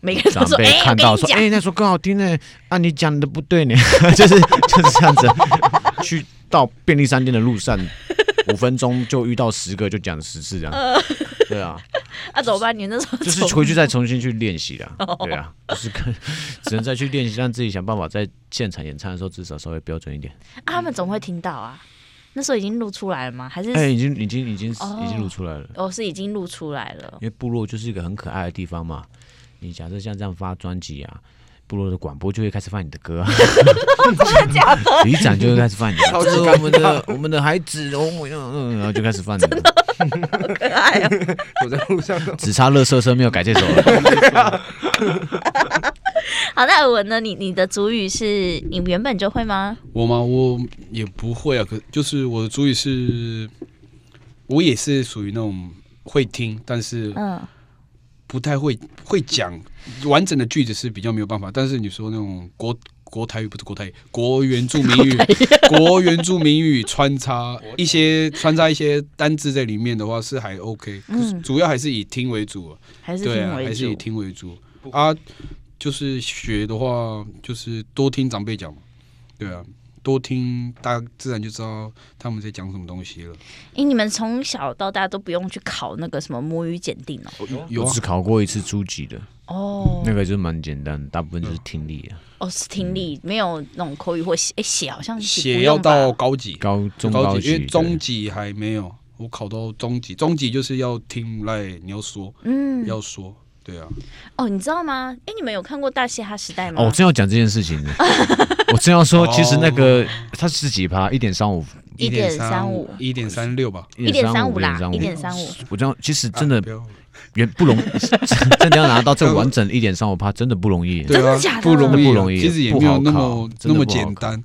每个长辈看到说：“哎、欸，那首歌好听呢。”啊，你讲的不对呢，就是就是这样子。去到便利商店的路上，五分钟就遇到十个，就讲十次这样。对啊。那、啊、怎么办？你那时候就是回去再重新去练习了。对啊，就是看只能再去练习，让自己想办法在现场演唱的时候至少稍微标准一点。啊，他们总会听到啊。那时候已经录出来了吗？还是？哎、欸，已经已经已经、哦、已经录出来了。哦，是已经录出来了。因为部落就是一个很可爱的地方嘛。你假设像这样发专辑啊，部落的广播就会开始放你的歌啊。真的假的？旅展就会开始放你的歌。我们的我们的孩子，嗯嗯，然后就开始放你的。好可爱啊！我在路上，只差乐色车没有改这首了。好，那我呢？你你的主语是你原本就会吗？我吗？我也不会啊。可就是我的主语是，我也是属于那种会听，但是嗯，不太会会讲完整的句子是比较没有办法。但是你说那种国。国台语不是国台语，国原住民语，国原住民语穿插一些穿插一些单字在里面的话是还 OK，嗯，主要还是以听为主，还是听为主，对啊，还是以听为主。啊。就是学的话，就是多听长辈讲嘛，对啊，多听大家自然就知道他们在讲什么东西了。哎，你们从小到大都不用去考那个什么母语检定哦？有，只考过一次初级的。哦，那个就蛮简单，大部分就是听力啊。哦，是听力，没有那种口语或写，写好像写要到高级，高中高级，因为中级还没有。我考到中级，中级就是要听来你要说，嗯，要说，对啊。哦，你知道吗？哎，你们有看过《大嘻哈时代》吗？哦，我正要讲这件事情呢。我正要说，其实那个它是几趴？一点三五，一点三五，一点三六吧，一点三五啦，一点三五。我这样其实真的。原不容易，真的要拿到这完整一点三五趴，真的不容易。真的假的？不容易，不容易。其实也没有那么那么简单。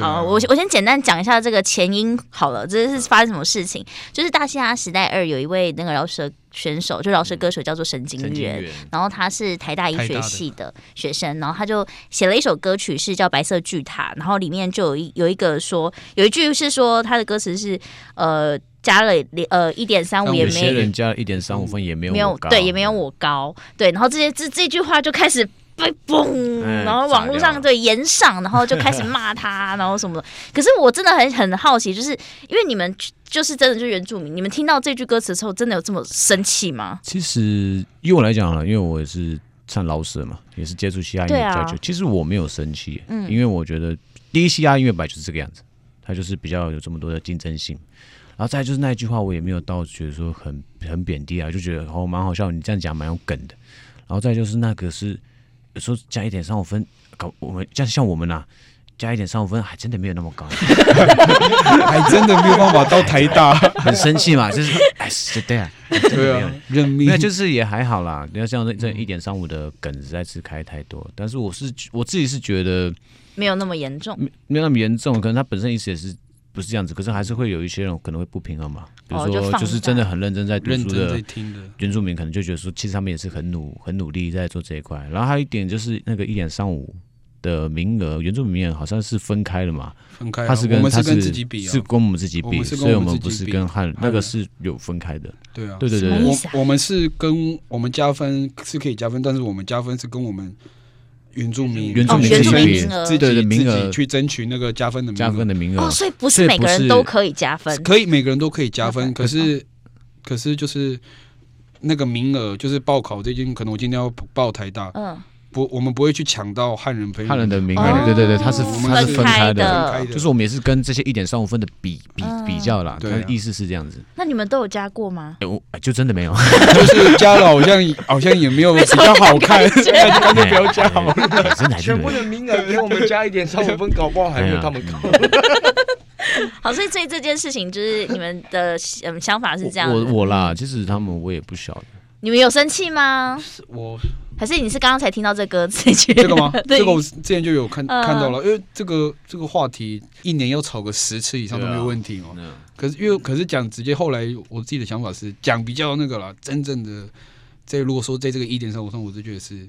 好，我我先简单讲一下这个前因好了，这是发生什么事情？就是《大嘻哈时代二》有一位那个饶舌选手，就饶舌歌手叫做神经元，然后他是台大医学系的学生，然后他就写了一首歌曲是叫《白色巨塔》，然后里面就有一有一个说有一句是说他的歌词是呃。加了呃一点三五也没有，有些人加了一点三五分也没有没有对也没有我高对，然后这些这这句话就开始被嘣，然后网络上对延上，然后就开始 骂他，然后什么的。可是我真的很很好奇，就是因为你们就是真的就是原住民，你们听到这句歌词之后，真的有这么生气吗？其实以我来讲了，因为我也是唱老舍嘛，也是接触嘻哈音乐比较久，其实我没有生气，嗯，因为我觉得第一嘻哈音乐本来就是这个样子，它就是比较有这么多的竞争性。然后再就是那一句话，我也没有到觉得说很很贬低啊，就觉得哦蛮好笑，你这样讲蛮有梗的。然后再就是那个是有时候加一点三五分，搞我们像像我们呐、啊，加一点三五分还真的没有那么高，还真的没有办法到台大，很生气嘛，就是哎是对啊，对啊，认命。那就是也还好啦，你要像这这一点三五的梗实在是开太多，但是我是我自己是觉得没有那么严重，没没有那么严重，可能他本身意思也是。不是这样子，可是还是会有一些人可能会不平衡嘛。比如说，就是真的很认真在读书的原住民，可能就觉得说，其实他们也是很努很努力在做这一块。然后还有一点就是那个一点三五的名额，原住民名额好像是分开了嘛？分开，他是跟他是自己比，是跟我们自己比，所以我们不是跟汉，那个是有分开的。对啊，对对对，我我们是跟我们加分是可以加分，但是我们加分是跟我们。原住民，原住民自己自己的名额去争取那个加分的加分的名额。哦，所以不是每个人都可以加分，可以每个人都可以加分，可是可是就是那个名额就是报考这件，可能我今天要报台大，嗯。不，我们不会去抢到汉人朋友汉人的名额，对对对，他是他是分开的，就是我们也是跟这些一点三五分的比比比较啦，对，意思是这样子。那你们都有加过吗？我就真的没有，就是加了，好像好像也没有比较好看，那就干脆不要加好了。全部的名额给我们加一点三五分，搞不好还没有他们高。好，所以所以这件事情就是你们的嗯想法是这样。我我啦，其实他们我也不晓得。你们有生气吗？我。还是你是刚刚才听到这歌词？这个吗？这个我之前就有看看到了，因为这个这个话题一年要吵个十次以上都没有问题哦。可是因为可是讲直接，后来我自己的想法是讲比较那个了，真正的在如果说在这个一点上，我说我就觉得是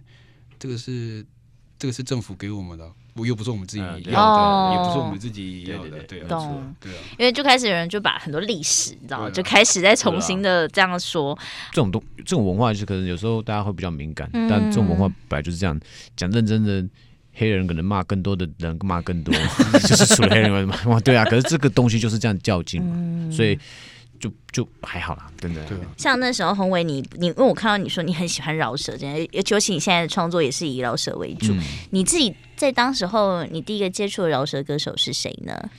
这个是这个是政府给我们的。不又不是我们自己要的，也不是我们自己要的，对啊，对啊，因为就开始有人就把很多历史，你知道吗？就开始在重新的这样说。这种东这种文化，就是可能有时候大家会比较敏感，但这种文化本来就是这样。讲认真的，黑人可能骂更多的人骂更多，就是除了黑人骂，对啊。可是这个东西就是这样较劲嘛，所以。就就还好啦，真的。对，像那时候宏伟，你你因为我看到你说你很喜欢饶舌，这样，尤其你现在的创作也是以饶舌为主。嗯、你自己在当时候，你第一个接触的饶舌歌手是谁呢？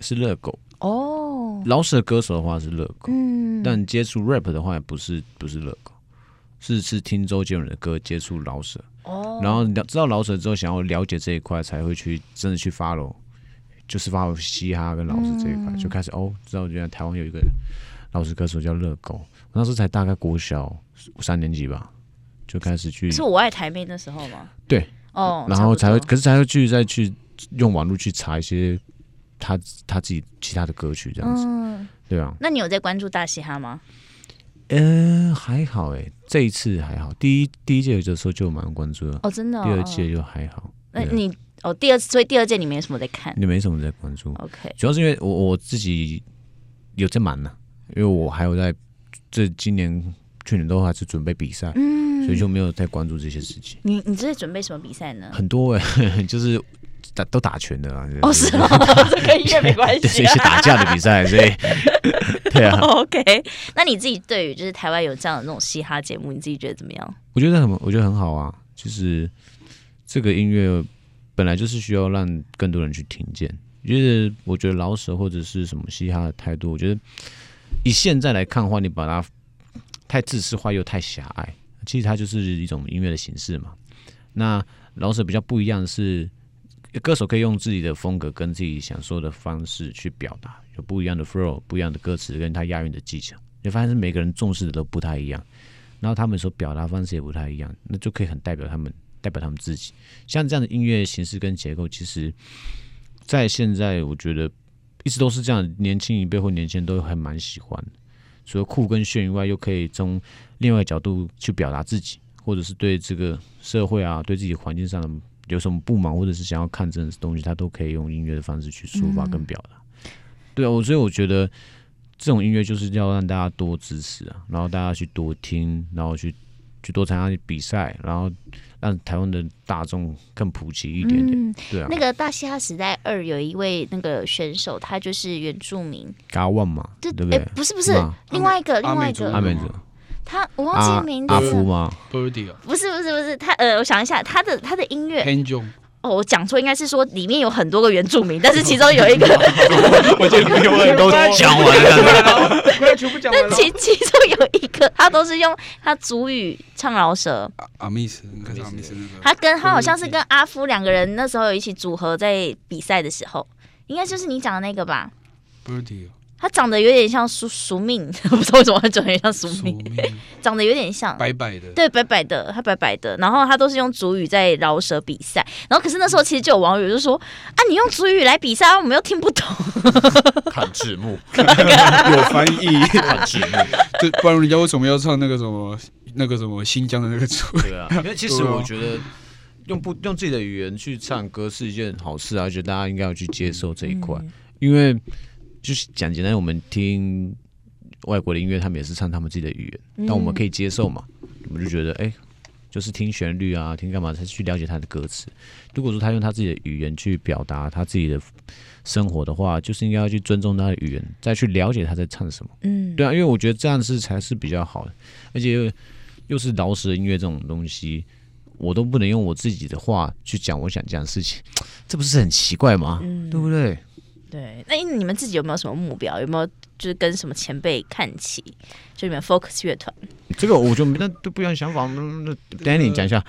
是热狗哦。饶舌歌手的话是热狗，嗯，但接触 rap 的话也不是不是热狗，是是听周杰伦的歌接触饶舌哦。然后了知道饶舌之后，想要了解这一块，才会去真的去 follow，就是 follow 嘻哈跟老师这一块，嗯、就开始哦，知道原来台湾有一个。老师歌手叫乐狗，我那时候才大概国小三年级吧，就开始去。是我爱台妹那时候吗？对，哦，然后才会，可是才会去再去用网络去查一些他他自己其他的歌曲这样子，嗯、对啊。那你有在关注大嘻哈吗？嗯、呃，还好哎，这一次还好，第一第一届的时候就蛮关注的哦，真的、哦。第二届就还好。那你哦，第二次所以第二届你没什么在看？你没什么在关注？OK，主要是因为我我自己有在忙呢。因为我还有在这今年、去年都还是准备比赛，嗯，所以就没有太关注这些事情。你你这是准备什么比赛呢？很多哎、欸，就是打都打拳的啊。哦，是吗？这跟音乐没关系、啊。是一些打架的比赛，所以 对啊。OK，那你自己对于就是台湾有这样的那种嘻哈节目，你自己觉得怎么样？我觉得很，我觉得很好啊。就是这个音乐本来就是需要让更多人去听见。就是我觉得老舍或者是什么嘻哈的态度，我觉得。以现在来看的话，你把它太自私化又太狭隘，其实它就是一种音乐的形式嘛。那老舍比较不一样的是，歌手可以用自己的风格跟自己想说的方式去表达，有不一样的 flow、不一样的歌词跟他押韵的技巧。你发现是每个人重视的都不太一样，然后他们所表达方式也不太一样，那就可以很代表他们，代表他们自己。像这样的音乐形式跟结构，其实，在现在我觉得。一直都是这样，年轻一辈或年轻人都还蛮喜欢。除了酷跟炫以外，又可以从另外角度去表达自己，或者是对这个社会啊，对自己环境上的有什么不满，或者是想要看这种东西，他都可以用音乐的方式去抒发跟表达。对啊，我所以我觉得这种音乐就是要让大家多支持啊，然后大家去多听，然后去去多参加比赛，然后。让台湾的大众更普及一点点，嗯、对啊。那个大嘻哈时代二有一位那个选手，他就是原住民，嘎万嘛，对不对？不是不是，另外一个另外一个。阿美族，他我忘记名字，阿福吗？不是不是不是他呃，我想一下，他的他的音乐。哦，我讲错，应该是说里面有很多个原住民，但是其中有一个，我觉得没有很多 讲完了，但其其中有一个，他都是用他族语唱饶舌。阿密斯，阿密斯，他跟他好像是跟阿夫两个人那时候有一起组合在比赛的时候，应该就是你讲的那个吧。他长得有点像苏苏命，我 不知道为什么他长得像苏命，长得有点像白白的，对，白白的，他白白的，然后他都是用主语在饶舌比赛，然后可是那时候其实就有网友就说啊，你用主语来比赛，我们又听不懂，看字幕，有翻译，看字幕，就不然人家为什么要唱那个什么那个什么新疆的那个族？对啊，因为其实我觉得用不用自己的语言去唱歌是一件好事啊，而且大家应该要去接受这一块，因为就是讲简单，我们听外国的音乐，他们也是唱他们自己的语言，但我们可以接受嘛，我们就觉得哎。就是听旋律啊，听干嘛才去了解他的歌词。如果说他用他自己的语言去表达他自己的生活的话，就是应该要去尊重他的语言，再去了解他在唱什么。嗯，对啊，因为我觉得这样是才是比较好的，而且又，又是饶舌音乐这种东西，我都不能用我自己的话去讲我想讲的事情，这不是很奇怪吗？嗯，对不对？对，那你们自己有没有什么目标？有没有就是跟什么前辈看齐？就你们 Focus 乐团，这个我就那都不一样想法。那 Danny 讲一下，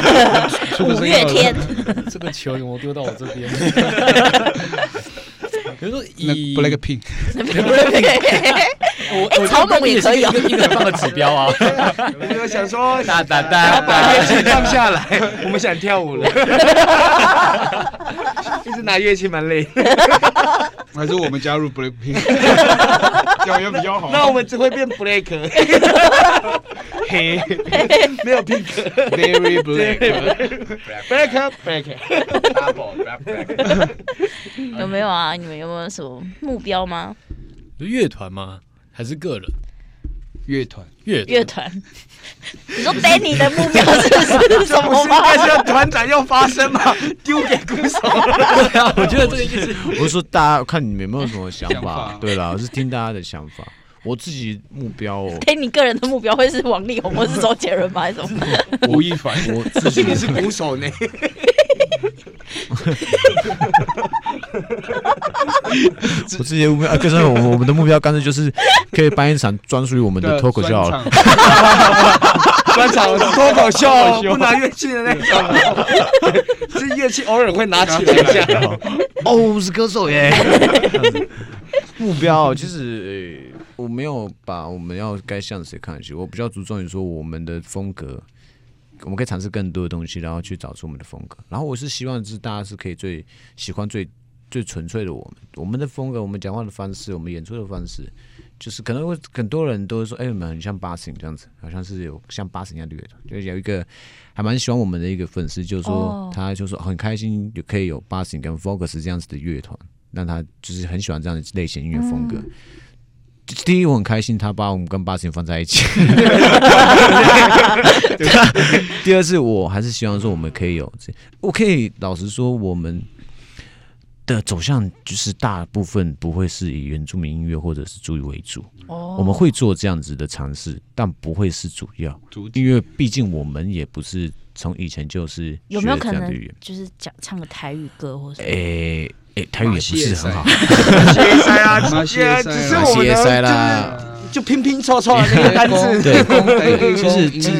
五月天，这个球有没有丢到我这边？比如说以 Blackpink，我我草蜢也可以，一个放的指标啊。我有想说，哒哒哒，把乐器放下来，我们想跳舞了。一直拿乐器蛮累。还是我们加入 Blackpink，这样也比较好。那我们只会变 Black，黑，没有 Pink，Very Black，Black，Black，有没有啊？你们有没有什么目标吗？乐团吗？还是个人？乐团，乐乐团。你说 Danny 的目标是什么？不是应该是团长要发声吗？丢给鼓手。对啊，我觉得这个意思。我是说，大家看你们有没有什么想法？对了，我是听大家的想法。我自己目标哦。Danny 个人的目标会是王力宏，或是周杰伦吗？还是什么？吴亦凡。我自己你 是鼓手呢。我自己的目标，可是我我们的目标，干脆就是可以办一场专属于我们的脱口秀好了。专场脱口秀，不拿乐器的那种，这乐器偶尔会拿起来一下。哦，我是歌手耶。目标其实，我没有把我们要该向谁看齐，我比较注重于说我们的风格。我们可以尝试更多的东西，然后去找出我们的风格。然后我是希望是大家是可以最喜欢最最纯粹的我们，我们的风格，我们讲话的方式，我们演出的方式，就是可能会很多人都会说，哎，我们很像 Busing 这样子，好像是有像 Busing 一样的乐团。就有一个还蛮喜欢我们的一个粉丝，就是说他就说很开心，就可以有 Busing 跟 Focus 这样子的乐团，让他就是很喜欢这样的类型音乐风格。嗯第一，我很开心他把我们跟 Busing 放在一起。第二是，我还是希望说我们可以有，我可以老实说，我们的走向就是大部分不会是以原住民音乐或者是主语为主。哦，我们会做这样子的尝试，但不会是主要，因为毕竟我们也不是从以前就是有没有可能就是讲唱个台语歌或者？诶。哎，台语也不是很好。歇塞啊，只是我们啦，就拼拼凑凑的那个单词。对，其实其实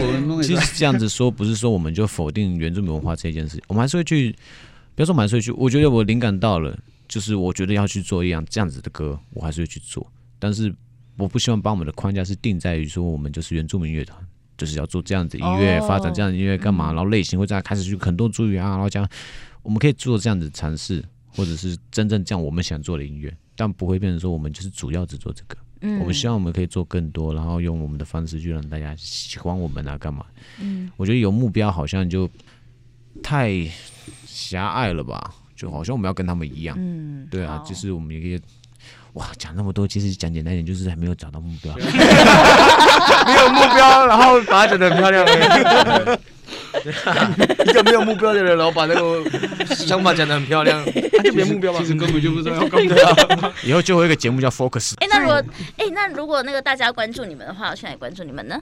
其实这样子说，不是说我们就否定原住民文化这件事，我们还是会去，比如说，还是会去。我觉得我灵感到了，就是我觉得要去做一样这样子的歌，我还是会去做。但是我不希望把我们的框架是定在于说，我们就是原住民乐团，就是要做这样子音乐，发展这样的音乐干嘛？然后类型会再开始去很多族语啊，然后讲我们可以做这样子尝试。或者是真正这样我们想做的音乐，但不会变成说我们就是主要只做这个。嗯，我们希望我们可以做更多，然后用我们的方式去让大家喜欢我们啊，干嘛？嗯，我觉得有目标好像就太狭隘了吧，就好像我们要跟他们一样。嗯，对啊，就是我们也可以哇讲那么多，其实讲简单一点，就是还没有找到目标，没有目标，然后把它讲得很漂亮。一个没有目标的人，然后把那个想法讲得很漂亮，他就没目标嘛。其实根本就不知道要干嘛。以后就会一个节目叫 Focus。哎，那如果哎，那如果那个大家关注你们的话，我去哪里关注你们呢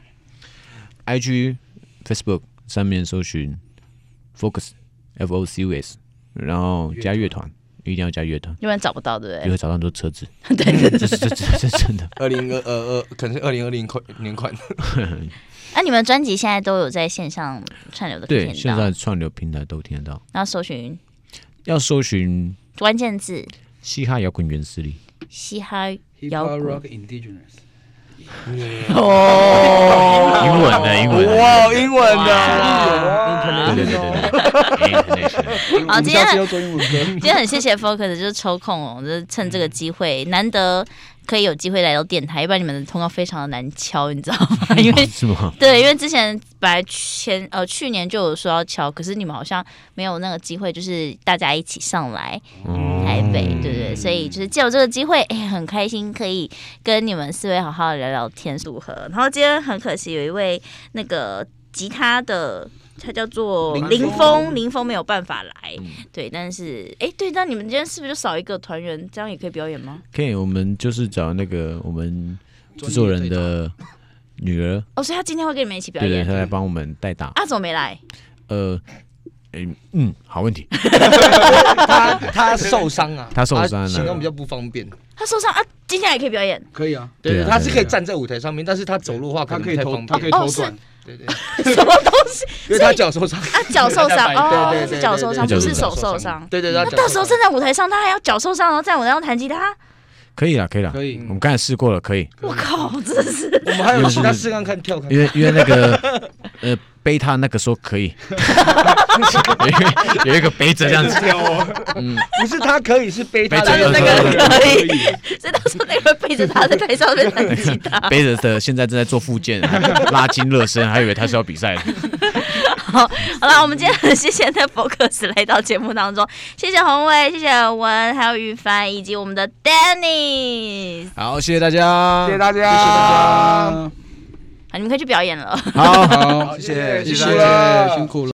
？IG、Facebook 上面搜寻 Focus，F O C U S，然后加乐团，一定要加乐团，要不然找不到，对不对？就会找到很多车子。对对对，这是这这是真的。二零二二二，可能是二零二零款年款。那、啊、你们专辑现在都有在线上串流的？对，现在串流平台都听得到。然后搜寻，要搜寻关键字：嘻哈摇滚原势力。嘻哈摇滚。哦，英文的，英文哇，英文的，哇对对对对对。好，今天今天很谢谢 Focus，就是抽空哦，就是趁这个机会，难得可以有机会来到电台，要不然你们的通告非常的难敲，你知道吗？因为是吗？对，因为之前本来前呃去年就有说要敲，可是你们好像没有那个机会，就是大家一起上来台北，嗯、对，对对，所以就是借我这个机会，哎，很开心可以跟你们四位好好聊聊天，组合。然后今天很可惜有一位那个吉他的。他叫做林峰，林峰没有办法来，嗯、对，但是哎、欸，对，那你们今天是不是就少一个团员，这样也可以表演吗？可以，我们就是找那个我们制作人的女儿，哦，所以他今天会跟你们一起表演，对，他来帮我们代打。阿总没来，呃，嗯嗯，好问题，他他受伤啊，他受伤了，行动比较不方便，他受伤啊，今天也可以表演，可以啊，对对，他是可以站在舞台上面，但是他走路的话，他可以偷，他可以偷转。对对，什么东西？因为他脚受伤。啊，脚受伤 哦，对对对，脚受伤不是手受伤。对对对，那到时候站在舞台上，他还要脚受伤，然后在舞台上弹吉他，可以了，可以了，可以。我们刚才试过了，可以。我靠，真的是。我们还有其他试看看跳看。因为因为那个呃背他那个说可以，有一个背着这样子。嗯，不是他可以，是背他的那个可以。所以他说那个背着他在台上面弹吉他，背着的 现在正在做复健，拉筋热身，还以为他是要比赛。好，好了，我们今天很谢谢那 Focus 来到节目当中，谢谢宏伟，谢谢文，还有宇凡，以及我们的 Dennis。好，谢谢大家，谢谢大家，谢谢大家。好，你们可以去表演了。好，好，谢谢，谢谢，辛苦了。